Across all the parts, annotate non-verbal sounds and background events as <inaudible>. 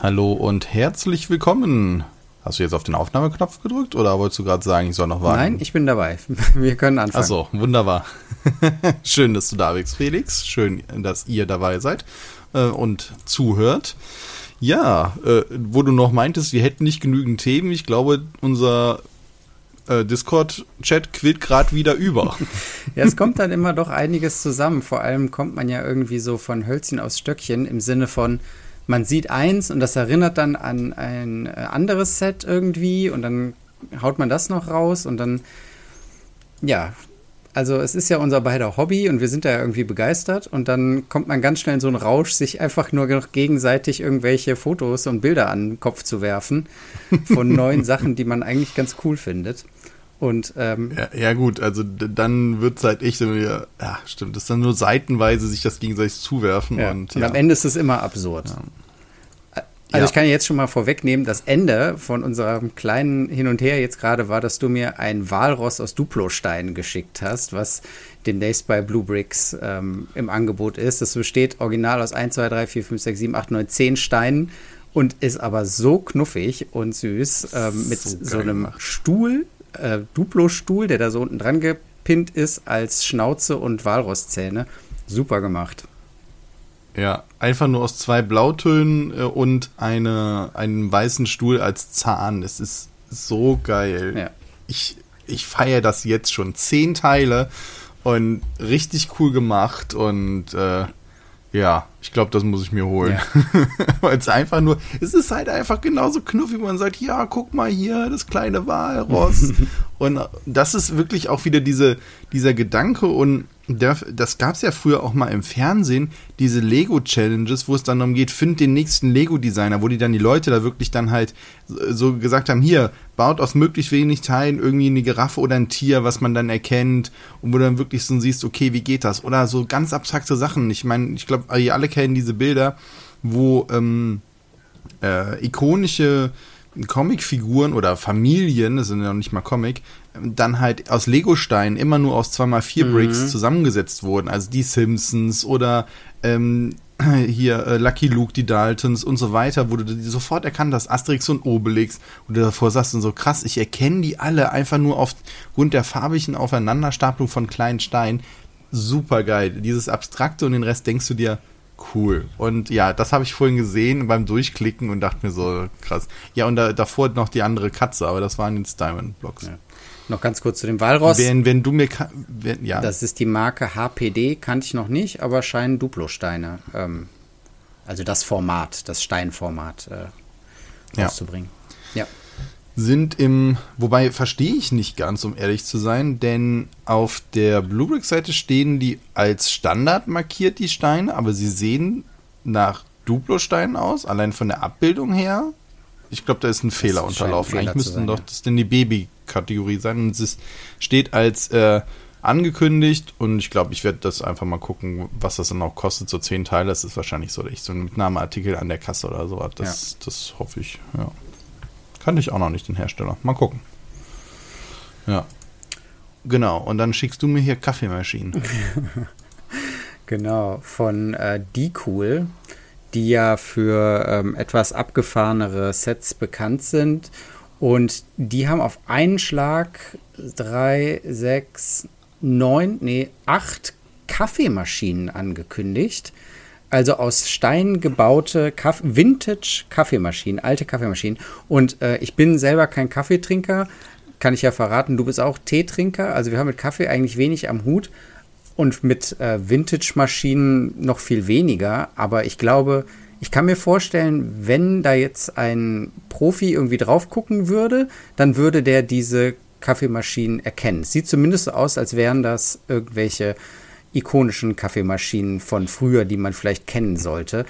Hallo und herzlich willkommen. Hast du jetzt auf den Aufnahmeknopf gedrückt oder wolltest du gerade sagen, ich soll noch warten? Nein, ich bin dabei. <laughs> Wir können anfangen. Achso, wunderbar. <laughs> Schön, dass du da bist, Felix. Schön, dass ihr dabei seid äh, und zuhört. Ja, äh, wo du noch meintest, wir hätten nicht genügend Themen. Ich glaube, unser äh, Discord-Chat quillt gerade wieder über. <laughs> ja, es kommt dann immer doch einiges zusammen. Vor allem kommt man ja irgendwie so von Hölzchen aus Stöckchen im Sinne von, man sieht eins und das erinnert dann an ein äh, anderes Set irgendwie und dann haut man das noch raus und dann, ja, also es ist ja unser beider Hobby und wir sind da ja irgendwie begeistert und dann kommt man ganz schnell in so einen Rausch, sich einfach nur gegenseitig irgendwelche Fotos und Bilder an den Kopf zu werfen von neuen <laughs> Sachen, die man eigentlich ganz cool findet. Und ähm, ja, ja, gut, also dann wird es halt echt ja, stimmt, das ist dann nur seitenweise sich das gegenseitig zuwerfen. Ja. Und, und am Ende ist es immer absurd. Also ich kann jetzt schon mal vorwegnehmen, das Ende von unserem kleinen Hin und Her jetzt gerade war, dass du mir ein Walross aus Duplosteinen geschickt hast, was demnächst bei Blue Bricks ähm, im Angebot ist. Das besteht original aus 1, 2, 3, 4, 5, 6, 7, 8, 9, 10 Steinen und ist aber so knuffig und süß ähm, mit so, so einem gemacht. Stuhl äh, Duplo-Stuhl, der da so unten dran gepinnt ist, als Schnauze und Walrosszähne. Super gemacht. Ja, einfach nur aus zwei Blautönen äh, und eine, einem weißen Stuhl als Zahn. Es ist so geil. Ja. Ich, ich feiere das jetzt schon. Zehn Teile und richtig cool gemacht und äh, ja, ich glaube, das muss ich mir holen. Ja. <laughs> Weil es einfach nur, es ist halt einfach genauso knuffig, man sagt, ja, guck mal hier, das kleine Walross. <laughs> und das ist wirklich auch wieder diese, dieser Gedanke und das gab es ja früher auch mal im Fernsehen, diese Lego-Challenges, wo es dann darum geht, find den nächsten Lego-Designer, wo die dann die Leute da wirklich dann halt so gesagt haben, hier, baut aus möglichst wenig Teilen irgendwie eine Giraffe oder ein Tier, was man dann erkennt und wo du dann wirklich so siehst, okay, wie geht das? Oder so ganz abstrakte Sachen. Ich meine, ich glaube, ihr alle kennen diese Bilder, wo ähm, äh, ikonische Comicfiguren oder Familien, das sind ja noch nicht mal Comic, dann halt aus Legosteinen immer nur aus 2x4 mhm. Bricks zusammengesetzt wurden. Also die Simpsons oder ähm, <clears throat> hier äh, Lucky Luke, die Daltons und so weiter, wo du sofort erkannt hast, Asterix und Obelix, wo du davor sagst und so krass, ich erkenne die alle einfach nur aufgrund der farbigen Aufeinanderstapelung von kleinen Steinen. Super geil. Dieses Abstrakte und den Rest denkst du dir, cool. Und ja, das habe ich vorhin gesehen beim Durchklicken und dachte mir so, krass. Ja, und da, davor noch die andere Katze, aber das waren jetzt Diamond Blocks. Ja. Noch ganz kurz zu dem Walross. Wenn, wenn du mir, wenn, ja. Das ist die Marke HPD, kannte ich noch nicht, aber scheinen Duplo-Steine, ähm, also das Format, das Steinformat äh, rauszubringen. Ja. ja. Sind im, wobei verstehe ich nicht ganz, um ehrlich zu sein, denn auf der Bluebrick-Seite stehen die als Standard markiert, die Steine, aber sie sehen nach Duplo-Steinen aus, allein von der Abbildung her. Ich glaube, da ist ein das Fehler unterlaufen. Eigentlich müssten doch das denn die Baby Kategorie sein. Und es steht als äh, angekündigt und ich glaube, ich werde das einfach mal gucken, was das dann auch kostet. So zehn Teile, das ist wahrscheinlich so, so ein Mitnahmeartikel an der Kasse oder so. Das, ja. das hoffe ich, ja. Kannte ich auch noch nicht, den Hersteller. Mal gucken. Ja. Genau, und dann schickst du mir hier Kaffeemaschinen. <laughs> genau, von äh, D-Cool, die ja für ähm, etwas abgefahrenere Sets bekannt sind und die haben auf einen Schlag drei, sechs, neun, nee, acht Kaffeemaschinen angekündigt. Also aus Stein gebaute Kaff Vintage-Kaffeemaschinen, alte Kaffeemaschinen. Und äh, ich bin selber kein Kaffeetrinker, kann ich ja verraten. Du bist auch Teetrinker. Also wir haben mit Kaffee eigentlich wenig am Hut und mit äh, Vintage-Maschinen noch viel weniger. Aber ich glaube, ich kann mir vorstellen, wenn da jetzt ein Profi irgendwie drauf gucken würde, dann würde der diese Kaffeemaschinen erkennen. Sieht zumindest so aus, als wären das irgendwelche ikonischen Kaffeemaschinen von früher, die man vielleicht kennen sollte.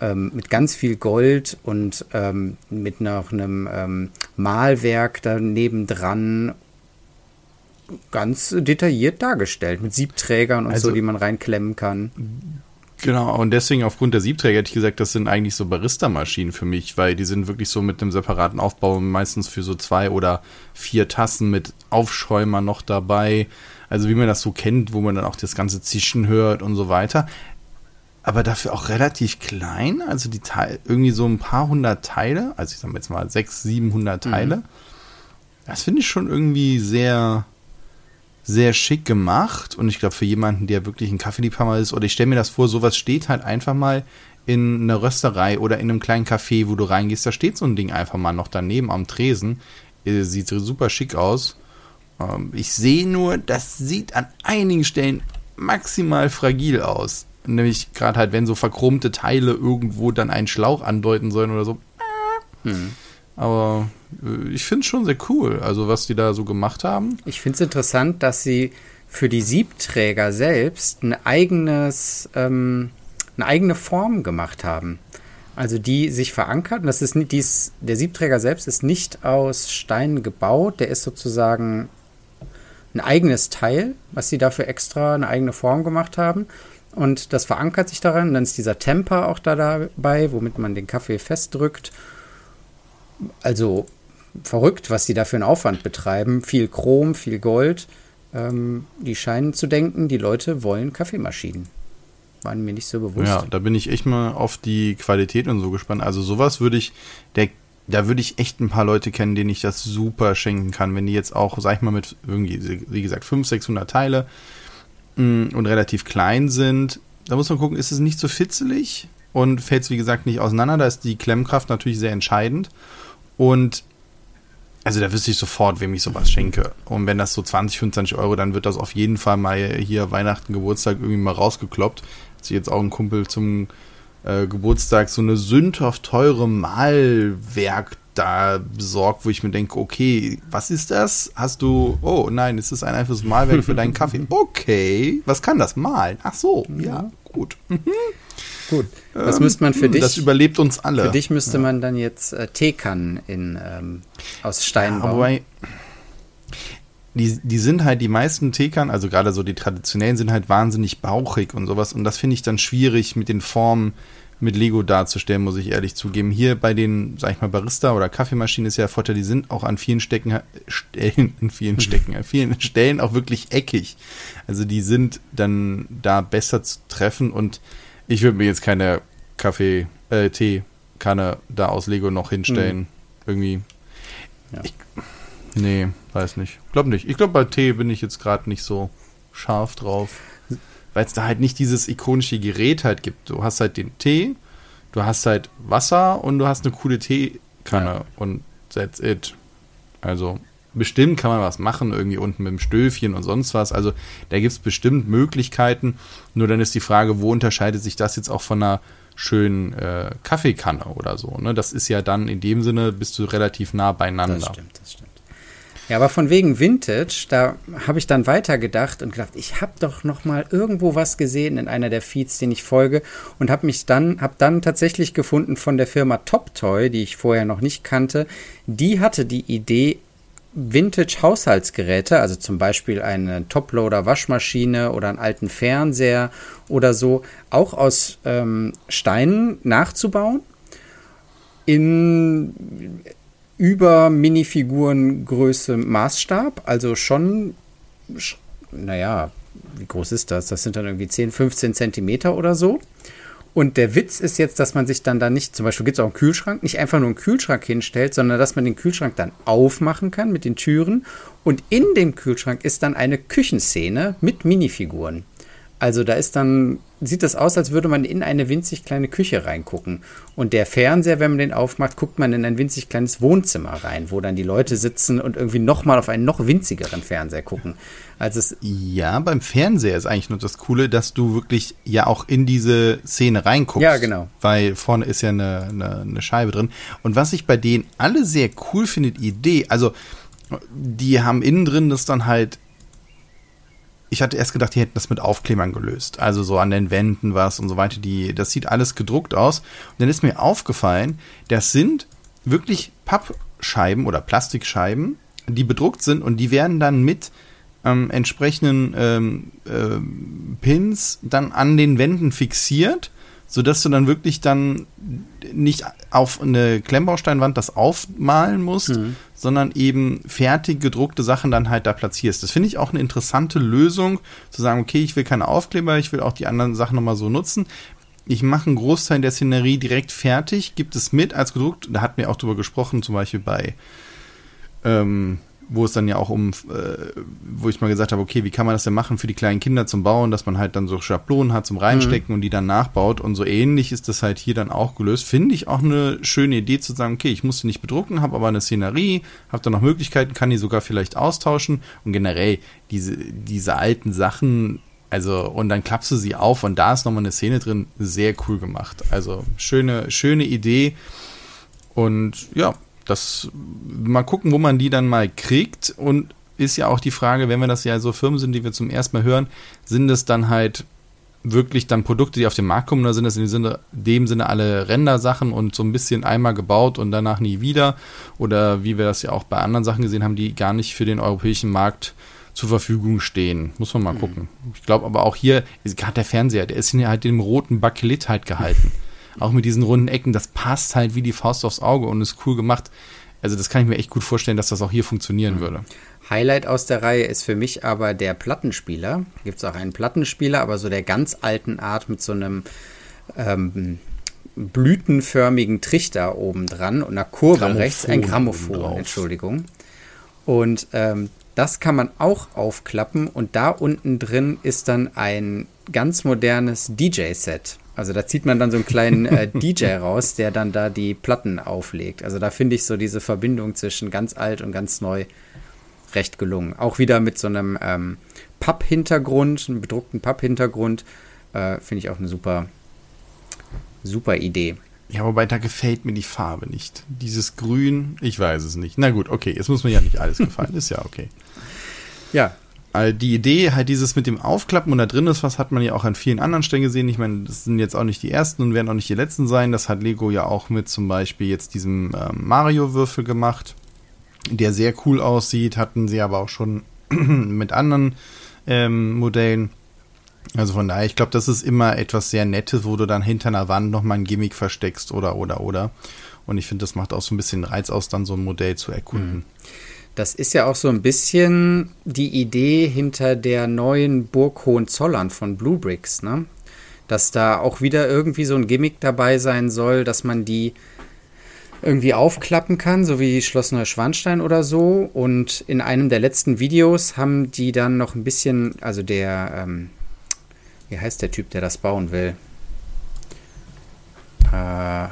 Ähm, mit ganz viel Gold und ähm, mit noch einem ähm, Malwerk daneben dran. Ganz detailliert dargestellt, mit Siebträgern und also, so, die man reinklemmen kann. Genau, und deswegen aufgrund der Siebträger hätte ich gesagt, das sind eigentlich so Barista-Maschinen für mich, weil die sind wirklich so mit einem separaten Aufbau, meistens für so zwei oder vier Tassen mit Aufschäumer noch dabei. Also wie man das so kennt, wo man dann auch das ganze Zischen hört und so weiter. aber dafür auch relativ klein. Also die Teile, irgendwie so ein paar hundert Teile, also ich sag jetzt mal sechs, siebenhundert Teile. Mhm. Das finde ich schon irgendwie sehr, sehr schick gemacht. Und ich glaube, für jemanden, der wirklich ein Kaffeeliebhaber ist, oder ich stelle mir das vor, sowas steht halt einfach mal in einer Rösterei oder in einem kleinen Café, wo du reingehst, da steht so ein Ding einfach mal noch daneben am Tresen. Äh, sieht super schick aus. Ähm, ich sehe nur, das sieht an einigen Stellen maximal fragil aus. Nämlich gerade halt, wenn so verchromte Teile irgendwo dann einen Schlauch andeuten sollen oder so. Hm. Aber ich finde es schon sehr cool, also was die da so gemacht haben. Ich finde es interessant, dass sie für die Siebträger selbst ein eigenes, ähm, eine eigene Form gemacht haben. Also die sich verankert. Und das ist dies, der Siebträger selbst ist nicht aus Steinen gebaut, der ist sozusagen ein eigenes Teil, was sie dafür extra eine eigene Form gemacht haben. Und das verankert sich daran. Dann ist dieser Temper auch da dabei, womit man den Kaffee festdrückt. Also verrückt, was die da für einen Aufwand betreiben. Viel Chrom, viel Gold. Ähm, die scheinen zu denken, die Leute wollen Kaffeemaschinen. Waren mir nicht so bewusst. Ja, da bin ich echt mal auf die Qualität und so gespannt. Also sowas würde ich, der, da würde ich echt ein paar Leute kennen, denen ich das super schenken kann. Wenn die jetzt auch, sag ich mal, mit irgendwie, wie gesagt, 500, 600 Teile Mm, und relativ klein sind. Da muss man gucken, ist es nicht so fitzelig und fällt es, wie gesagt, nicht auseinander. Da ist die Klemmkraft natürlich sehr entscheidend. Und also da wüsste ich sofort, wem ich sowas schenke. Und wenn das so 20, 25 Euro, dann wird das auf jeden Fall mal hier Weihnachten, Geburtstag irgendwie mal rausgekloppt. Hat sich jetzt auch ein Kumpel zum äh, Geburtstag so eine sündhaft teure Malwerk da besorgt, wo ich mir denke, okay, was ist das? Hast du, oh nein, es ist ein einfaches Malwerk für deinen Kaffee. <laughs> Okay, was kann das malen? Ach so, ja, gut. <laughs> Gut, was ähm, müsste man für dich? Das überlebt uns alle. Für dich müsste ja. man dann jetzt äh, Teekannen in, ähm, aus Stein bauen. Ja, die, die sind halt, die meisten Teekannen, also gerade so die traditionellen, sind halt wahnsinnig bauchig und sowas. Und das finde ich dann schwierig mit den Formen mit Lego darzustellen, muss ich ehrlich zugeben. Hier bei den, sag ich mal, Barista oder Kaffeemaschinen ist ja der Vorteil, die sind auch an vielen Stecken, Stellen, in vielen Stecken, an vielen <laughs> Stellen auch wirklich eckig. Also die sind dann da besser zu treffen und ich würde mir jetzt keine Kaffee, äh, Teekanne da aus Lego noch hinstellen. Mhm. Irgendwie. Ja. Ich, nee, weiß nicht. Glaub nicht. Ich glaube, bei Tee bin ich jetzt gerade nicht so scharf drauf weil es da halt nicht dieses ikonische Gerät halt gibt. Du hast halt den Tee, du hast halt Wasser und du hast eine coole Teekanne ja. und that's it. Also bestimmt kann man was machen, irgendwie unten mit dem Stöfchen und sonst was. Also da gibt es bestimmt Möglichkeiten. Nur dann ist die Frage, wo unterscheidet sich das jetzt auch von einer schönen äh, Kaffeekanne oder so. Ne? Das ist ja dann in dem Sinne, bist du relativ nah beieinander. Das stimmt, das stimmt. Ja, aber von wegen Vintage, da habe ich dann weitergedacht und gedacht, ich habe doch noch mal irgendwo was gesehen in einer der Feeds, den ich folge und habe mich dann habe dann tatsächlich gefunden von der Firma Top Toy, die ich vorher noch nicht kannte. Die hatte die Idee Vintage Haushaltsgeräte, also zum Beispiel eine Toploader Waschmaschine oder einen alten Fernseher oder so, auch aus ähm, Steinen nachzubauen in über Minifigurengröße Maßstab, also schon, naja, wie groß ist das? Das sind dann irgendwie 10, 15 Zentimeter oder so. Und der Witz ist jetzt, dass man sich dann da nicht, zum Beispiel gibt es auch einen Kühlschrank, nicht einfach nur einen Kühlschrank hinstellt, sondern dass man den Kühlschrank dann aufmachen kann mit den Türen. Und in dem Kühlschrank ist dann eine Küchenszene mit Minifiguren. Also da ist dann, sieht das aus, als würde man in eine winzig kleine Küche reingucken. Und der Fernseher, wenn man den aufmacht, guckt man in ein winzig kleines Wohnzimmer rein, wo dann die Leute sitzen und irgendwie nochmal auf einen noch winzigeren Fernseher gucken. Also es ja, beim Fernseher ist eigentlich nur das Coole, dass du wirklich ja auch in diese Szene reinguckst. Ja, genau. Weil vorne ist ja eine, eine, eine Scheibe drin. Und was ich bei denen alle sehr cool finde, Idee, also die haben innen drin das dann halt ich hatte erst gedacht, die hätten das mit Aufklebern gelöst. Also so an den Wänden was und so weiter. Die, das sieht alles gedruckt aus. Und dann ist mir aufgefallen, das sind wirklich Pappscheiben oder Plastikscheiben, die bedruckt sind und die werden dann mit ähm, entsprechenden ähm, äh, Pins dann an den Wänden fixiert sodass du dann wirklich dann nicht auf eine Klemmbausteinwand das aufmalen musst, mhm. sondern eben fertig gedruckte Sachen dann halt da platzierst. Das finde ich auch eine interessante Lösung, zu sagen, okay, ich will keine Aufkleber, ich will auch die anderen Sachen nochmal so nutzen. ich mache einen Großteil der Szenerie direkt fertig, gibt es mit als gedruckt. Da hatten wir auch drüber gesprochen, zum Beispiel bei, ähm, wo es dann ja auch um, äh, wo ich mal gesagt habe, okay, wie kann man das denn machen für die kleinen Kinder zum Bauen, dass man halt dann so Schablonen hat zum Reinstecken mhm. und die dann nachbaut und so ähnlich ist das halt hier dann auch gelöst. Finde ich auch eine schöne Idee zu sagen, okay, ich muss die nicht bedrucken, habe aber eine Szenerie, habe da noch Möglichkeiten, kann die sogar vielleicht austauschen und generell diese, diese alten Sachen, also, und dann klappst du sie auf und da ist nochmal eine Szene drin, sehr cool gemacht. Also, schöne, schöne Idee. Und ja, das mal gucken, wo man die dann mal kriegt. Und ist ja auch die Frage, wenn wir das ja so Firmen sind, die wir zum ersten Mal hören, sind es dann halt wirklich dann Produkte, die auf den Markt kommen, oder sind das in dem Sinne, dem Sinne alle Render-Sachen und so ein bisschen einmal gebaut und danach nie wieder? Oder wie wir das ja auch bei anderen Sachen gesehen haben, die gar nicht für den europäischen Markt zur Verfügung stehen. Muss man mal mhm. gucken. Ich glaube aber auch hier, gerade der Fernseher, der ist halt dem roten Bakelit halt gehalten. Auch mit diesen runden Ecken, das passt halt wie die Faust aufs Auge und ist cool gemacht. Also das kann ich mir echt gut vorstellen, dass das auch hier funktionieren mhm. würde. Highlight aus der Reihe ist für mich aber der Plattenspieler. Gibt es auch einen Plattenspieler, aber so der ganz alten Art mit so einem ähm, blütenförmigen Trichter oben dran und einer Kurve Grammophon rechts, ein Grammophon, Entschuldigung. Und ähm, das kann man auch aufklappen und da unten drin ist dann ein ganz modernes DJ-Set. Also da zieht man dann so einen kleinen äh, <laughs> DJ raus, der dann da die Platten auflegt. Also da finde ich so diese Verbindung zwischen ganz alt und ganz neu recht gelungen. Auch wieder mit so einem ähm, Papp-Hintergrund, einem bedruckten Papp-Hintergrund, äh, finde ich auch eine super, super Idee. Ja, wobei da gefällt mir die Farbe nicht. Dieses Grün, ich weiß es nicht. Na gut, okay, jetzt muss mir ja nicht alles gefallen, <laughs> ist ja okay. Ja. Also die Idee, halt dieses mit dem Aufklappen und da drin ist was, hat man ja auch an vielen anderen Stellen gesehen. Ich meine, das sind jetzt auch nicht die ersten und werden auch nicht die letzten sein. Das hat Lego ja auch mit zum Beispiel jetzt diesem ähm, Mario-Würfel gemacht, der sehr cool aussieht. Hatten sie aber auch schon <clears throat> mit anderen ähm, Modellen. Also von daher, ich glaube, das ist immer etwas sehr Nettes, wo du dann hinter einer Wand nochmal ein Gimmick versteckst oder, oder, oder. Und ich finde, das macht auch so ein bisschen Reiz aus, dann so ein Modell zu erkunden. Mhm. Das ist ja auch so ein bisschen die Idee hinter der neuen Burg Hohenzollern von Blue Bricks, ne? Dass da auch wieder irgendwie so ein Gimmick dabei sein soll, dass man die irgendwie aufklappen kann, so wie Schloss Neuschwanstein oder so. Und in einem der letzten Videos haben die dann noch ein bisschen, also der, ähm, wie heißt der Typ, der das bauen will? Äh,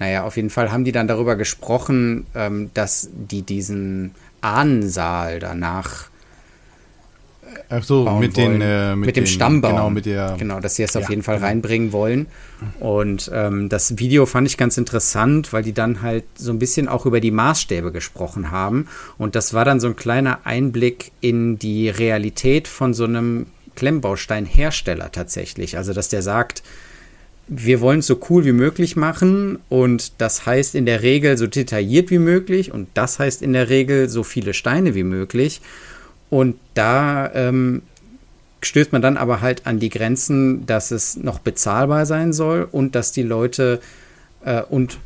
naja, auf jeden Fall haben die dann darüber gesprochen, ähm, dass die diesen Ahnensaal danach Ach so, mit, den, äh, mit, mit, dem den, Stammbaum. Genau, mit der, genau, dass sie es ja, auf jeden Fall genau. reinbringen wollen. Und ähm, das Video fand ich ganz interessant, weil die dann halt so ein bisschen auch über die Maßstäbe gesprochen haben. Und das war dann so ein kleiner Einblick in die Realität von so einem Klemmbausteinhersteller tatsächlich. Also, dass der sagt, wir wollen es so cool wie möglich machen und das heißt in der Regel so detailliert wie möglich und das heißt in der Regel so viele Steine wie möglich. Und da ähm, stößt man dann aber halt an die Grenzen, dass es noch bezahlbar sein soll und dass die Leute äh, und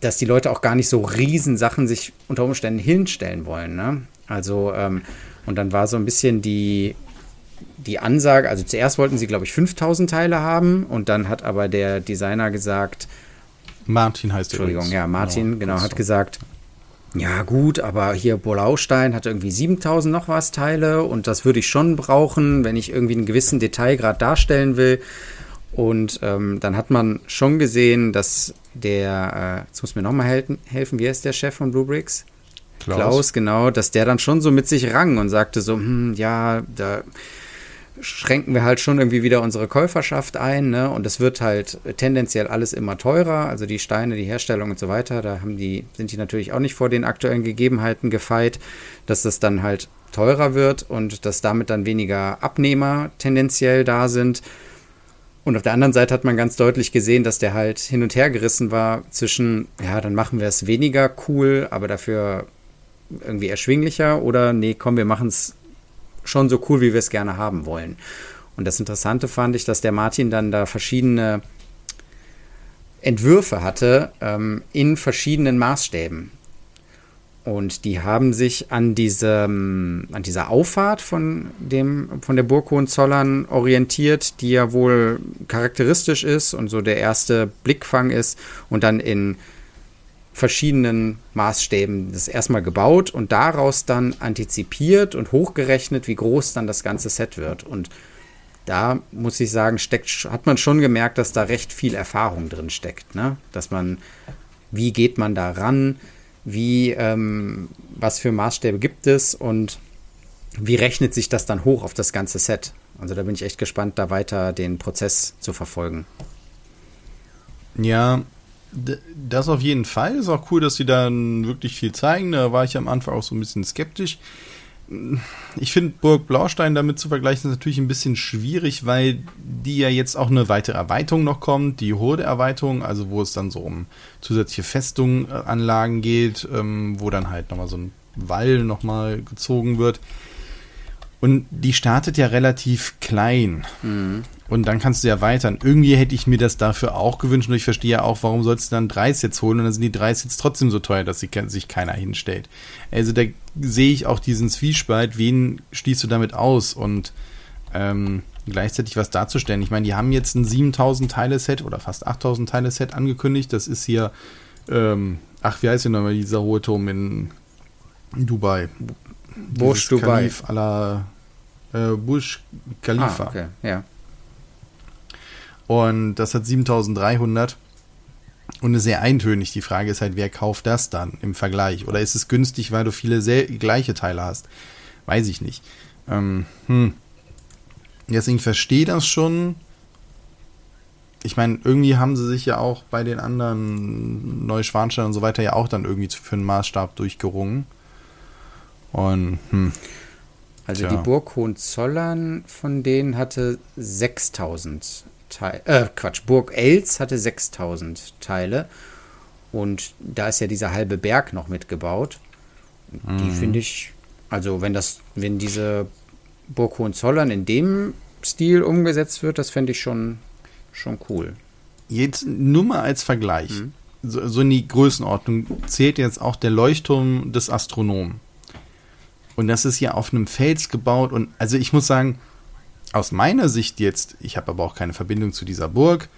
dass die Leute auch gar nicht so Riesensachen sich unter Umständen hinstellen wollen. Ne? Also, ähm, und dann war so ein bisschen die, die Ansage, also zuerst wollten sie, glaube ich, 5000 Teile haben und dann hat aber der Designer gesagt, Martin heißt er. Entschuldigung, ja, Martin, genau, genau hat gesagt, ja gut, aber hier Bolaustein hat irgendwie 7000 noch was Teile und das würde ich schon brauchen, wenn ich irgendwie einen gewissen Detailgrad darstellen will. Und ähm, dann hat man schon gesehen, dass der, äh, jetzt muss mir nochmal helfen, helfen, wie heißt der Chef von Blue Bricks? Klaus. Klaus, genau, dass der dann schon so mit sich rang und sagte so, hm, ja, da schränken wir halt schon irgendwie wieder unsere Käuferschaft ein, ne? Und es wird halt tendenziell alles immer teurer, also die Steine, die Herstellung und so weiter, da haben die, sind die natürlich auch nicht vor den aktuellen Gegebenheiten gefeit, dass das dann halt teurer wird und dass damit dann weniger Abnehmer tendenziell da sind. Und auf der anderen Seite hat man ganz deutlich gesehen, dass der halt hin und her gerissen war zwischen, ja, dann machen wir es weniger cool, aber dafür irgendwie erschwinglicher oder nee, komm, wir machen es schon so cool, wie wir es gerne haben wollen. Und das Interessante fand ich, dass der Martin dann da verschiedene Entwürfe hatte ähm, in verschiedenen Maßstäben. Und die haben sich an, diesem, an dieser Auffahrt von, dem, von der Burg Hohenzollern orientiert, die ja wohl charakteristisch ist und so der erste Blickfang ist und dann in verschiedenen Maßstäben das erstmal gebaut und daraus dann antizipiert und hochgerechnet, wie groß dann das ganze Set wird. Und da muss ich sagen, steckt, hat man schon gemerkt, dass da recht viel Erfahrung drin steckt. Ne? Dass man, wie geht man da ran? wie, ähm, was für Maßstäbe gibt es und wie rechnet sich das dann hoch auf das ganze Set? Also da bin ich echt gespannt, da weiter den Prozess zu verfolgen. Ja, das auf jeden Fall. Ist auch cool, dass sie dann wirklich viel zeigen. Da war ich am Anfang auch so ein bisschen skeptisch ich finde Burg Blaustein damit zu vergleichen ist natürlich ein bisschen schwierig, weil die ja jetzt auch eine weitere Erweiterung noch kommt, die Horde-Erweiterung, also wo es dann so um zusätzliche Festunganlagen geht, ähm, wo dann halt nochmal so ein Wall nochmal gezogen wird. Und die startet ja relativ klein. Mhm. Und dann kannst du ja erweitern. Irgendwie hätte ich mir das dafür auch gewünscht. Und ich verstehe ja auch, warum sollst du dann drei Sets holen und dann sind die drei Sets trotzdem so teuer, dass sich keiner hinstellt. Also da sehe ich auch diesen Zwiespalt. Wen schließt du damit aus? Und ähm, gleichzeitig was darzustellen. Ich meine, die haben jetzt ein 7000 Teile Set oder fast 8000 Teile Set angekündigt. Das ist hier, ähm, ach, wie heißt denn nochmal dieser hohe Turm in Dubai? Burj Dubai. Khalif aller äh, Burj Khalifa. Ah, okay, ja. Und das hat 7300 und ist sehr eintönig. Die Frage ist halt, wer kauft das dann im Vergleich? Oder ist es günstig, weil du viele sehr gleiche Teile hast? Weiß ich nicht. Ähm, hm. Deswegen verstehe das schon. Ich meine, irgendwie haben sie sich ja auch bei den anderen Neuschwanstein und so weiter ja auch dann irgendwie für einen Maßstab durchgerungen. Und, hm. Also Tja. die Burg Hohenzollern von denen hatte 6000 Teile, äh, Quatsch, Burg Els hatte 6000 Teile und da ist ja dieser halbe Berg noch mitgebaut. Mhm. Die finde ich, also wenn das, wenn diese Burg Hohenzollern in dem Stil umgesetzt wird, das fände ich schon, schon cool. Jetzt nur mal als Vergleich, mhm. so, so in die Größenordnung zählt jetzt auch der Leuchtturm des Astronomen. Und das ist ja auf einem Fels gebaut und also ich muss sagen, aus meiner Sicht jetzt, ich habe aber auch keine Verbindung zu dieser Burg,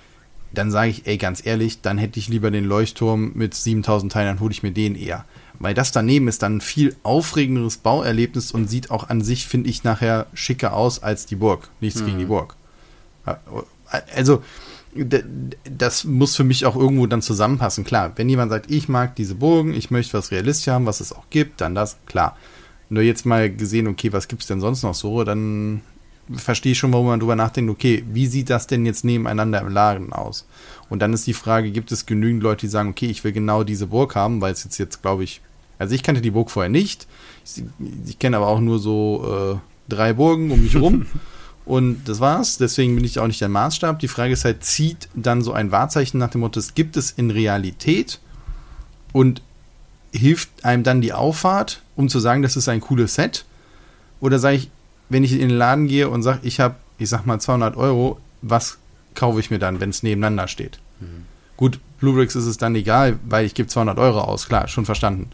dann sage ich, ey, ganz ehrlich, dann hätte ich lieber den Leuchtturm mit 7000 Teilen, dann hole ich mir den eher. Weil das daneben ist dann ein viel aufregenderes Bauerlebnis und sieht auch an sich, finde ich, nachher schicker aus als die Burg. Nichts mhm. gegen die Burg. Also, das muss für mich auch irgendwo dann zusammenpassen. Klar, wenn jemand sagt, ich mag diese Burgen, ich möchte was realistisch haben, was es auch gibt, dann das, klar. Nur jetzt mal gesehen, okay, was gibt es denn sonst noch so, dann verstehe schon, warum man drüber nachdenkt, okay, wie sieht das denn jetzt nebeneinander im Laden aus? Und dann ist die Frage, gibt es genügend Leute, die sagen, okay, ich will genau diese Burg haben, weil es jetzt jetzt, glaube ich, also ich kannte die Burg vorher nicht. Ich, ich kenne aber auch nur so äh, drei Burgen um mich rum. <laughs> Und das war's. Deswegen bin ich auch nicht der Maßstab. Die Frage ist halt, zieht dann so ein Wahrzeichen nach dem Motto, es gibt es in Realität und hilft einem dann die Auffahrt, um zu sagen, das ist ein cooles Set? Oder sage ich, wenn ich in den Laden gehe und sage, ich habe, ich sag mal 200 Euro, was kaufe ich mir dann, wenn es nebeneinander steht? Mhm. Gut, Bluebricks ist es dann egal, weil ich gebe 200 Euro aus, klar, schon verstanden.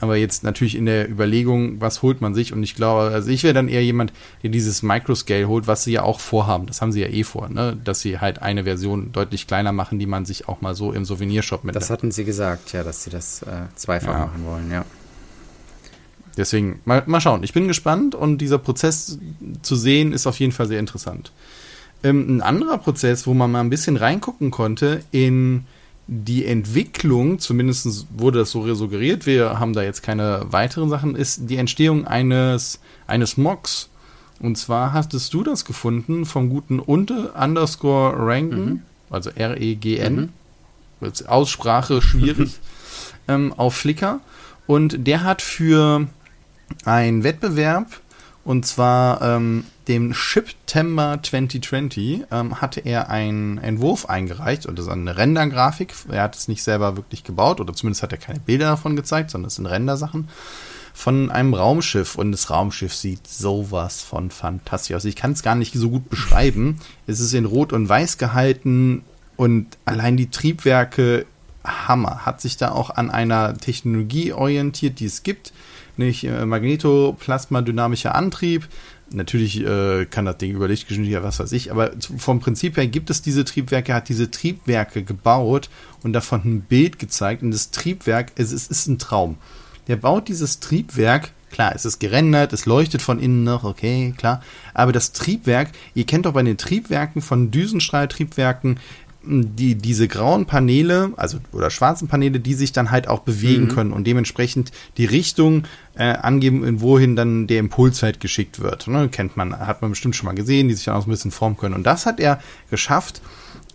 Aber jetzt natürlich in der Überlegung, was holt man sich? Und ich glaube, also ich wäre dann eher jemand, der dieses Microscale holt, was sie ja auch vorhaben. Das haben sie ja eh vor, ne? Dass sie halt eine Version deutlich kleiner machen, die man sich auch mal so im Souvenirshop mit. Das hatten sie gesagt, ja, dass sie das äh, zweifach ja. machen wollen, ja. Deswegen, mal, mal schauen. Ich bin gespannt und dieser Prozess zu sehen ist auf jeden Fall sehr interessant. Ähm, ein anderer Prozess, wo man mal ein bisschen reingucken konnte in die Entwicklung, zumindest wurde das so suggeriert, wir haben da jetzt keine weiteren Sachen, ist die Entstehung eines, eines Mocks. Und zwar hattest du das gefunden vom guten Unte underscore ranken, mhm. also R-E-G-N, mhm. Aussprache schwierig, <laughs> ähm, auf Flickr. Und der hat für ein Wettbewerb und zwar ähm, dem September 2020 ähm, hatte er einen Entwurf eingereicht und das ist eine Rendergrafik. Er hat es nicht selber wirklich gebaut oder zumindest hat er keine Bilder davon gezeigt, sondern es sind Rendersachen von einem Raumschiff und das Raumschiff sieht sowas von fantastisch aus. Ich kann es gar nicht so gut beschreiben. Es ist in Rot und Weiß gehalten und allein die Triebwerke Hammer. Hat sich da auch an einer Technologie orientiert, die es gibt, nämlich äh, Magnetoplasma-dynamischer Antrieb. Natürlich äh, kann das Ding über Lichtgeschwindigkeit, was weiß ich, aber vom Prinzip her gibt es diese Triebwerke, hat diese Triebwerke gebaut und davon ein Bild gezeigt. Und das Triebwerk, es, es ist ein Traum. Der baut dieses Triebwerk Klar, es ist gerendert, es leuchtet von innen noch, okay, klar. Aber das Triebwerk, ihr kennt doch bei den Triebwerken von Düsenstrahltriebwerken die, diese grauen Paneele, also oder schwarzen Paneele, die sich dann halt auch bewegen mhm. können und dementsprechend die Richtung äh, angeben, wohin dann der Impuls halt geschickt wird. Ne? Kennt man, hat man bestimmt schon mal gesehen, die sich dann auch so ein bisschen formen können. Und das hat er geschafft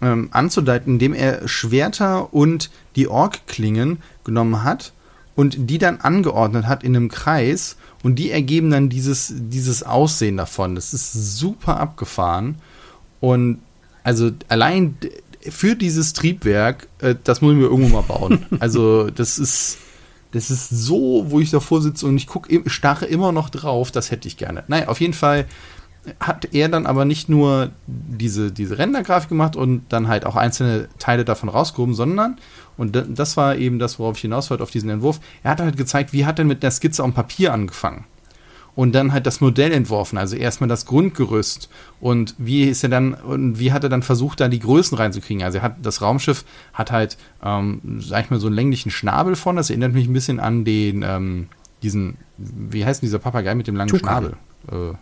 ähm, anzudeuten, indem er Schwerter und die Org-Klingen genommen hat und die dann angeordnet hat in einem Kreis und die ergeben dann dieses, dieses Aussehen davon. Das ist super abgefahren. Und also allein für dieses Triebwerk, äh, das muss ich mir irgendwo mal bauen. <laughs> also das ist, das ist so, wo ich davor sitze und ich gucke, starre immer noch drauf, das hätte ich gerne. Naja, auf jeden Fall hat er dann aber nicht nur diese, diese Rendergrafik gemacht und dann halt auch einzelne Teile davon rausgehoben, sondern, und das war eben das, worauf ich hinaus wollte, auf diesen Entwurf, er hat halt gezeigt, wie hat er mit der Skizze am Papier angefangen. Und dann halt das Modell entworfen, also erstmal das Grundgerüst. Und wie ist er dann, und wie hat er dann versucht, da die Größen reinzukriegen? Also er hat, das Raumschiff hat halt, ähm, sag ich mal, so einen länglichen Schnabel von, das erinnert mich ein bisschen an den, ähm, diesen, wie heißt denn dieser Papagei mit dem langen Tukan. Schnabel? Äh,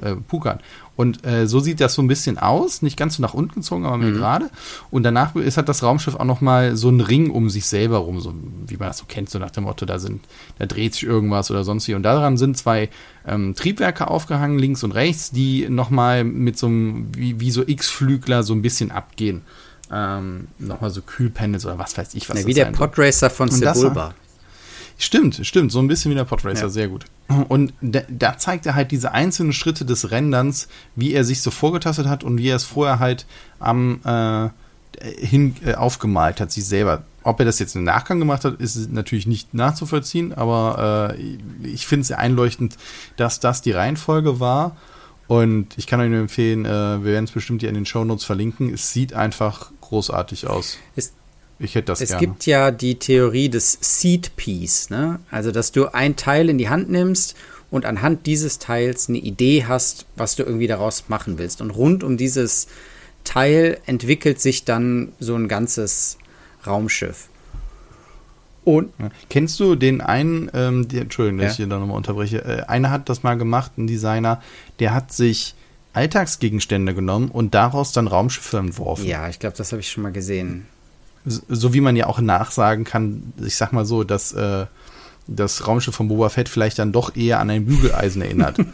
äh, Pukan. Und äh, so sieht das so ein bisschen aus, nicht ganz so nach unten gezogen, aber mehr mhm. gerade. Und danach ist hat das Raumschiff auch noch mal so einen Ring um sich selber rum, so wie man das so kennt, so nach dem Motto, da sind, da dreht sich irgendwas oder sonst wie. Und daran sind zwei ähm, Triebwerke aufgehangen, links und rechts, die noch mal mit so einem, wie, wie so X-Flügler so ein bisschen abgehen. Ähm, nochmal so Kühlpanels oder was weiß ich was. Ja, wie der Podracer von Sebulba. Stimmt, stimmt, so ein bisschen wie der Podracer, ja. sehr gut. Und da, da, zeigt er halt diese einzelnen Schritte des Renderns, wie er sich so vorgetastet hat und wie er es vorher halt am äh, hin äh, aufgemalt hat, sich selber. Ob er das jetzt im Nachgang gemacht hat, ist natürlich nicht nachzuvollziehen, aber äh, ich finde es sehr einleuchtend, dass das die Reihenfolge war. Und ich kann euch nur empfehlen, äh, wir werden es bestimmt hier in den Shownotes verlinken. Es sieht einfach großartig aus. Ist ich hätte das Es gerne. gibt ja die Theorie des Seed Piece, ne? Also, dass du ein Teil in die Hand nimmst und anhand dieses Teils eine Idee hast, was du irgendwie daraus machen willst. Und rund um dieses Teil entwickelt sich dann so ein ganzes Raumschiff. Und Kennst du den einen, ähm, die, Entschuldigung, dass ja? ich hier da nochmal unterbreche, äh, einer hat das mal gemacht, ein Designer, der hat sich Alltagsgegenstände genommen und daraus dann Raumschiffe entworfen. Ja, ich glaube, das habe ich schon mal gesehen so wie man ja auch nachsagen kann, ich sag mal so, dass äh, das Raumschiff von Boba Fett vielleicht dann doch eher an ein Bügeleisen erinnert. <laughs>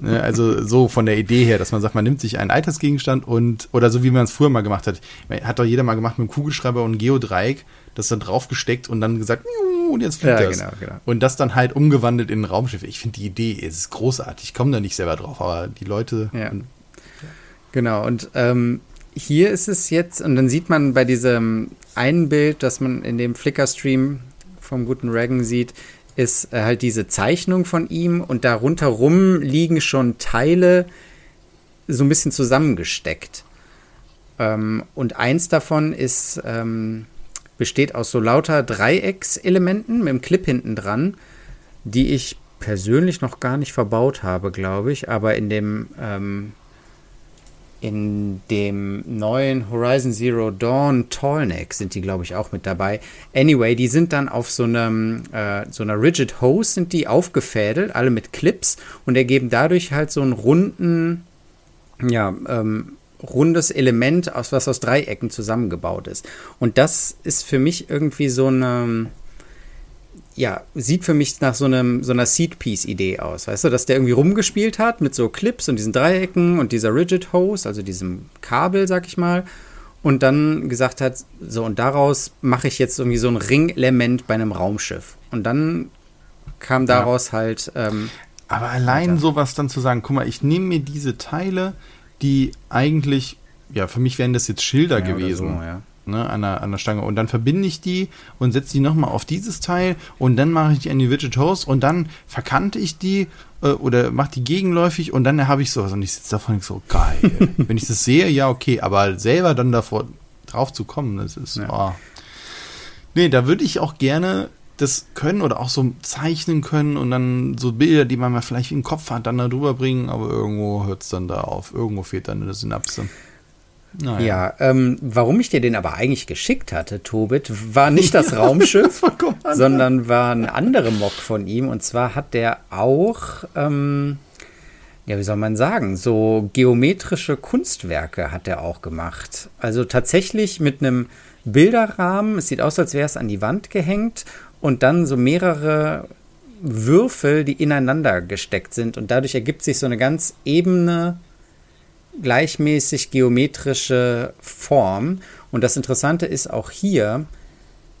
Ne, also so von der Idee her, dass man sagt, man nimmt sich einen Altersgegenstand und, oder so wie man es früher mal gemacht hat. Hat doch jeder mal gemacht mit einem Kugelschreiber und einem Geodreieck, das dann draufgesteckt und dann gesagt, und jetzt fliegt ja, das. Genau, genau. Und das dann halt umgewandelt in ein Raumschiff. Ich finde die Idee ist großartig. Ich komme da nicht selber drauf, aber die Leute. Ja. Und, ja. Genau, und ähm, hier ist es jetzt, und dann sieht man bei diesem einen Bild, das man in dem Flickr-Stream vom guten Reagan sieht, ist äh, halt diese Zeichnung von ihm und darunter rum liegen schon Teile so ein bisschen zusammengesteckt. Ähm, und eins davon ist, ähm, besteht aus so lauter Dreieckselementen mit dem Clip hinten dran, die ich persönlich noch gar nicht verbaut habe, glaube ich, aber in dem ähm, in dem neuen Horizon Zero Dawn Tallneck sind die, glaube ich, auch mit dabei. Anyway, die sind dann auf so einem äh, so einer Rigid Hose sind die aufgefädelt, alle mit Clips und ergeben dadurch halt so einen runden, ja, ähm, rundes Element, aus was aus Dreiecken zusammengebaut ist. Und das ist für mich irgendwie so eine ja, sieht für mich nach so, einem, so einer Seed-Piece-Idee aus, weißt du, dass der irgendwie rumgespielt hat mit so Clips und diesen Dreiecken und dieser Rigid Hose, also diesem Kabel, sag ich mal, und dann gesagt hat, so und daraus mache ich jetzt irgendwie so ein Ringelement bei einem Raumschiff. Und dann kam daraus ja. halt. Ähm, Aber allein weiter. sowas dann zu sagen, guck mal, ich nehme mir diese Teile, die eigentlich, ja, für mich wären das jetzt Schilder ja, gewesen. So, ja ne, an, der, an der Stange. Und dann verbinde ich die und setze die nochmal auf dieses Teil und dann mache ich die an die Widget Host und dann verkante ich die äh, oder mache die gegenläufig und dann habe ich sowas und ich sitze davon und so, geil. <laughs> Wenn ich das sehe, ja, okay, aber selber dann davor drauf zu kommen, das ist, ja. oh. Nee, da würde ich auch gerne das können oder auch so zeichnen können und dann so Bilder, die man mal vielleicht im Kopf hat, dann da drüber bringen, aber irgendwo hört es dann da auf. Irgendwo fehlt dann eine Synapse. Naja. Ja, ähm, warum ich dir den aber eigentlich geschickt hatte, Tobit, war nicht das <laughs> Raumschiff, das sondern war eine andere Mock von ihm. Und zwar hat der auch, ähm, ja, wie soll man sagen, so geometrische Kunstwerke hat er auch gemacht. Also tatsächlich mit einem Bilderrahmen. Es sieht aus, als wäre es an die Wand gehängt und dann so mehrere Würfel, die ineinander gesteckt sind. Und dadurch ergibt sich so eine ganz ebene gleichmäßig geometrische Form. Und das Interessante ist auch hier,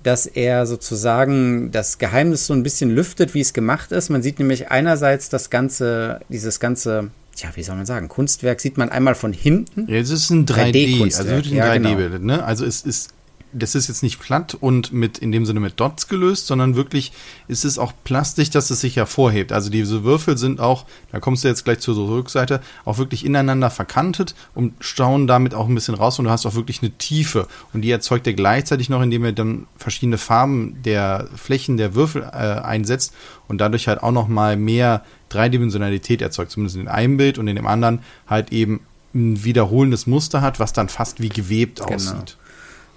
dass er sozusagen das Geheimnis so ein bisschen lüftet, wie es gemacht ist. Man sieht nämlich einerseits das ganze, dieses ganze, ja, wie soll man sagen, Kunstwerk sieht man einmal von hinten. Ja, es ist ein 3D, 3D also wirklich ein 3D-Bild, genau. ne? Also es ist das ist jetzt nicht platt und mit in dem Sinne mit Dots gelöst, sondern wirklich ist es auch plastisch, dass es sich hervorhebt. Also diese Würfel sind auch, da kommst du jetzt gleich zur Rückseite, auch wirklich ineinander verkantet und stauen damit auch ein bisschen raus und du hast auch wirklich eine Tiefe und die erzeugt er gleichzeitig noch, indem er dann verschiedene Farben der Flächen der Würfel äh, einsetzt und dadurch halt auch noch mal mehr Dreidimensionalität erzeugt, zumindest in einem Bild und in dem anderen halt eben ein wiederholendes Muster hat, was dann fast wie gewebt genau. aussieht.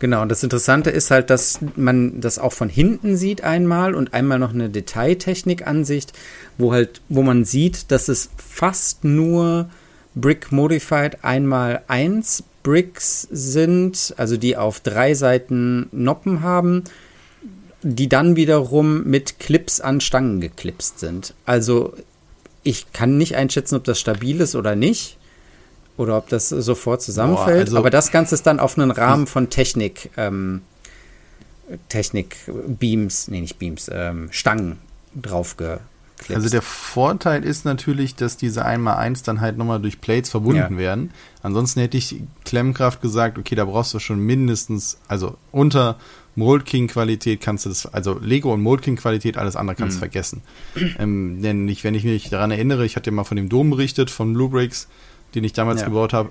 Genau, und das Interessante ist halt, dass man das auch von hinten sieht einmal und einmal noch eine Detailtechnik-Ansicht, wo halt, wo man sieht, dass es fast nur Brick Modified einmal eins Bricks sind, also die auf drei Seiten Noppen haben, die dann wiederum mit Clips an Stangen geklipst sind. Also ich kann nicht einschätzen, ob das stabil ist oder nicht oder ob das sofort zusammenfällt. Boah, also Aber das Ganze ist dann auf einen Rahmen von Technik, ähm, Technik-Beams, nee, nicht Beams, ähm, Stangen draufgeklebt. Also der Vorteil ist natürlich, dass diese 1x1 dann halt nochmal durch Plates verbunden ja. werden. Ansonsten hätte ich Klemmkraft gesagt, okay, da brauchst du schon mindestens, also unter Mold King Qualität kannst du das, also Lego und Mold King Qualität, alles andere kannst du mhm. vergessen. Ähm, denn ich, wenn ich mich daran erinnere, ich hatte ja mal von dem Dom berichtet, von Blue Bricks, den ich damals ja. gebaut habe,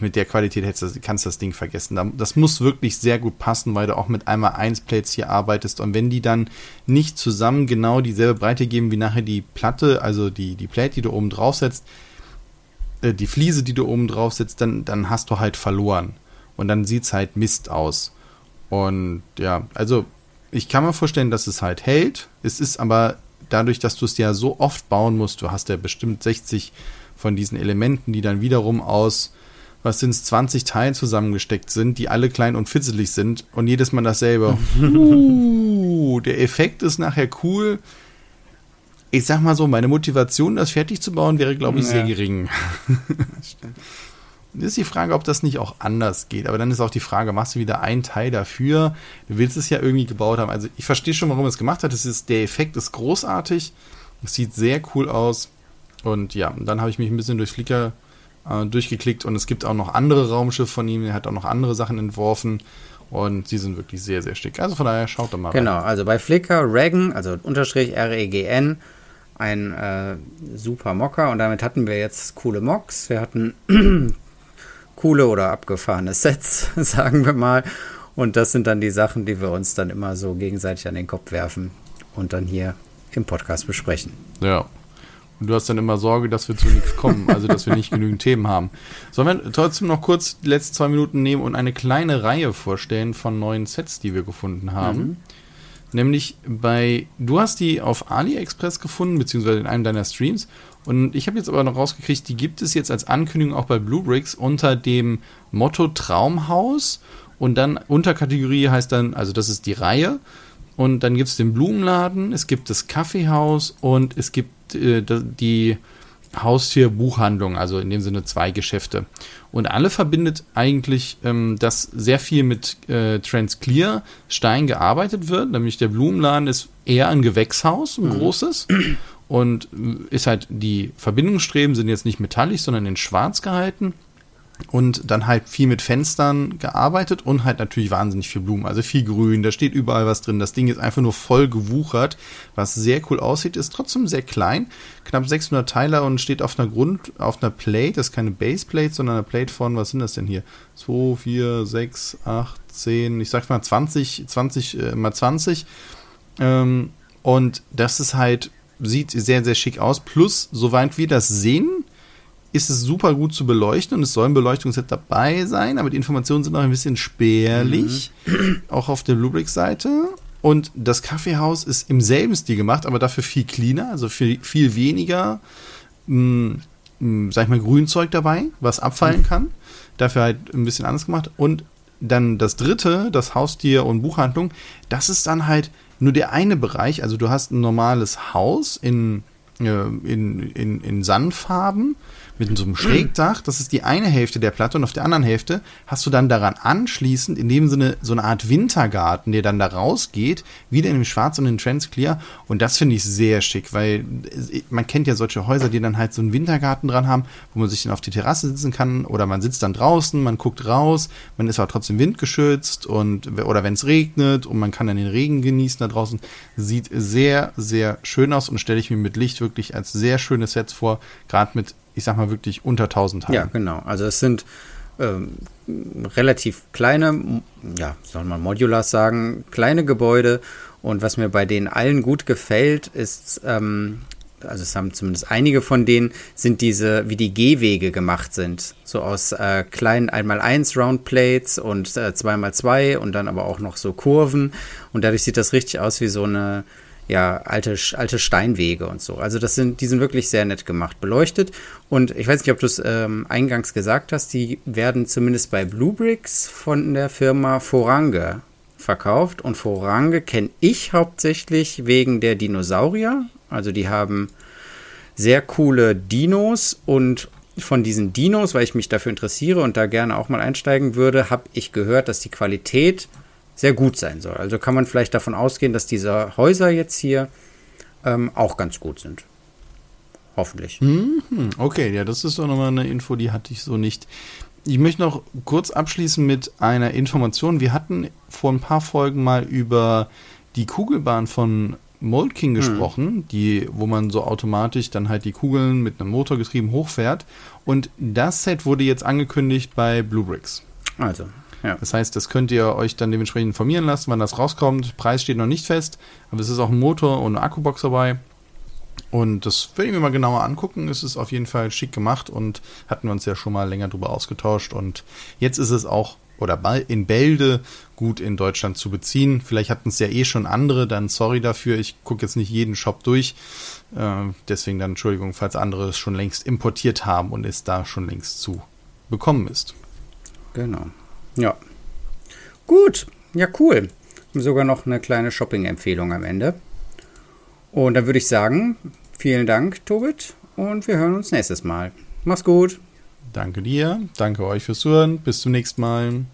mit der Qualität hättest, kannst du das Ding vergessen. Das muss wirklich sehr gut passen, weil du auch mit einmal 1 Plates hier arbeitest. Und wenn die dann nicht zusammen genau dieselbe Breite geben wie nachher die Platte, also die, die Plate, die du oben drauf setzt, äh, die Fliese, die du oben drauf setzt, dann, dann hast du halt verloren. Und dann sieht es halt Mist aus. Und ja, also ich kann mir vorstellen, dass es halt hält. Es ist aber dadurch, dass du es ja so oft bauen musst, du hast ja bestimmt 60 von diesen Elementen, die dann wiederum aus, was sind es, 20 Teilen zusammengesteckt sind, die alle klein und fitzelig sind und jedes Mal dasselbe. <laughs> uh, der Effekt ist nachher cool. Ich sag mal so, meine Motivation, das fertig zu bauen, wäre, glaube ich, ja. sehr gering. <laughs> Das ist die Frage, ob das nicht auch anders geht. Aber dann ist auch die Frage, machst du wieder einen Teil dafür? Du willst es ja irgendwie gebaut haben. Also ich verstehe schon, warum es gemacht hat. Es ist, der Effekt ist großartig. Es sieht sehr cool aus. Und ja, dann habe ich mich ein bisschen durch Flickr äh, durchgeklickt und es gibt auch noch andere Raumschiffe von ihm. Er hat auch noch andere Sachen entworfen und sie sind wirklich sehr, sehr schick. Also von daher schaut doch mal Genau, rein. also bei Flickr Regan, also Unterstrich R-E-G-N, ein äh, super Mocker und damit hatten wir jetzt coole Mocks. Wir hatten <clears throat> coole oder abgefahrene Sets, <laughs> sagen wir mal. Und das sind dann die Sachen, die wir uns dann immer so gegenseitig an den Kopf werfen und dann hier im Podcast besprechen. Ja, und du hast dann immer Sorge, dass wir zu nichts kommen, also dass wir nicht genügend Themen haben. Sollen wir trotzdem noch kurz die letzten zwei Minuten nehmen und eine kleine Reihe vorstellen von neuen Sets, die wir gefunden haben? Mhm. Nämlich bei, du hast die auf AliExpress gefunden, beziehungsweise in einem deiner Streams. Und ich habe jetzt aber noch rausgekriegt, die gibt es jetzt als Ankündigung auch bei Blue Bricks unter dem Motto Traumhaus. Und dann Unterkategorie heißt dann, also das ist die Reihe. Und dann gibt es den Blumenladen, es gibt das Kaffeehaus und es gibt die Haustierbuchhandlung, also in dem Sinne zwei Geschäfte. Und alle verbindet eigentlich, ähm, dass sehr viel mit äh, Transclear Stein gearbeitet wird. Nämlich der Blumenladen ist eher ein Gewächshaus, ein mhm. großes. Und äh, ist halt, die Verbindungsstreben sind jetzt nicht metallisch, sondern in schwarz gehalten und dann halt viel mit Fenstern gearbeitet und halt natürlich wahnsinnig viel Blumen, also viel Grün, da steht überall was drin. Das Ding ist einfach nur voll gewuchert, was sehr cool aussieht, ist trotzdem sehr klein, knapp 600 Teile und steht auf einer Grund, auf einer Plate, das ist keine Baseplate, sondern eine Plate von, was sind das denn hier? 2, 4, 6, 8, 10, ich sag mal 20, 20 äh, mal 20. Ähm, und das ist halt, sieht sehr, sehr schick aus. Plus, soweit wir das sehen, ist es super gut zu beleuchten und es soll ein Beleuchtungsset dabei sein, aber die Informationen sind noch ein bisschen spärlich, mhm. auch auf der Lubrix-Seite. Und das Kaffeehaus ist im selben Stil gemacht, aber dafür viel cleaner, also viel, viel weniger, mh, mh, sag ich mal, Grünzeug dabei, was abfallen mhm. kann. Dafür halt ein bisschen anders gemacht. Und dann das dritte, das Haustier und Buchhandlung, das ist dann halt nur der eine Bereich. Also du hast ein normales Haus in, äh, in, in, in Sandfarben mit so einem Schrägdach. Das ist die eine Hälfte der Platte und auf der anderen Hälfte hast du dann daran anschließend in dem Sinne so eine Art Wintergarten, der dann da rausgeht, wieder in dem Schwarz und in Transclear. Und das finde ich sehr schick, weil man kennt ja solche Häuser, die dann halt so einen Wintergarten dran haben, wo man sich dann auf die Terrasse sitzen kann oder man sitzt dann draußen, man guckt raus, man ist aber trotzdem windgeschützt und oder wenn es regnet und man kann dann den Regen genießen da draußen. Sieht sehr, sehr schön aus und stelle ich mir mit Licht wirklich als sehr schönes Set vor, gerade mit ich sag mal wirklich unter 1000 Teilen. Ja, genau. Also es sind ähm, relativ kleine, ja, soll man Modulars sagen, kleine Gebäude. Und was mir bei denen allen gut gefällt, ist, ähm, also es haben zumindest einige von denen, sind diese, wie die Gehwege gemacht sind. So aus äh, kleinen 1x1 Roundplates und äh, 2x2 und dann aber auch noch so Kurven. Und dadurch sieht das richtig aus wie so eine ja, alte, alte Steinwege und so. Also das sind, die sind wirklich sehr nett gemacht, beleuchtet. Und ich weiß nicht, ob du es ähm, eingangs gesagt hast, die werden zumindest bei Bluebricks von der Firma Forange verkauft. Und Forange kenne ich hauptsächlich wegen der Dinosaurier. Also die haben sehr coole Dinos und von diesen Dinos, weil ich mich dafür interessiere und da gerne auch mal einsteigen würde, habe ich gehört, dass die Qualität sehr gut sein soll. Also kann man vielleicht davon ausgehen, dass diese Häuser jetzt hier ähm, auch ganz gut sind. Hoffentlich. Mhm. Okay, ja, das ist doch nochmal eine Info, die hatte ich so nicht. Ich möchte noch kurz abschließen mit einer Information. Wir hatten vor ein paar Folgen mal über die Kugelbahn von Moltking hm. gesprochen, mhm. die, wo man so automatisch dann halt die Kugeln mit einem Motorgetrieben hochfährt. Und das Set wurde jetzt angekündigt bei Blue Bricks. Also, ja. Das heißt, das könnt ihr euch dann dementsprechend informieren lassen, wann das rauskommt. Preis steht noch nicht fest, aber es ist auch ein Motor und eine Akkubox dabei. Und das werde ich mir mal genauer angucken. Es ist auf jeden Fall schick gemacht und hatten wir uns ja schon mal länger drüber ausgetauscht. Und jetzt ist es auch oder in Bälde gut in Deutschland zu beziehen. Vielleicht hatten es ja eh schon andere, dann sorry dafür. Ich gucke jetzt nicht jeden Shop durch. Äh, deswegen dann Entschuldigung, falls andere es schon längst importiert haben und es da schon längst zu bekommen ist. Genau. Ja. Gut. Ja, cool. Sogar noch eine kleine Shopping-Empfehlung am Ende. Und dann würde ich sagen, vielen Dank, Tobit, und wir hören uns nächstes Mal. Mach's gut. Danke dir, danke euch fürs Zuhören. Bis zum nächsten Mal.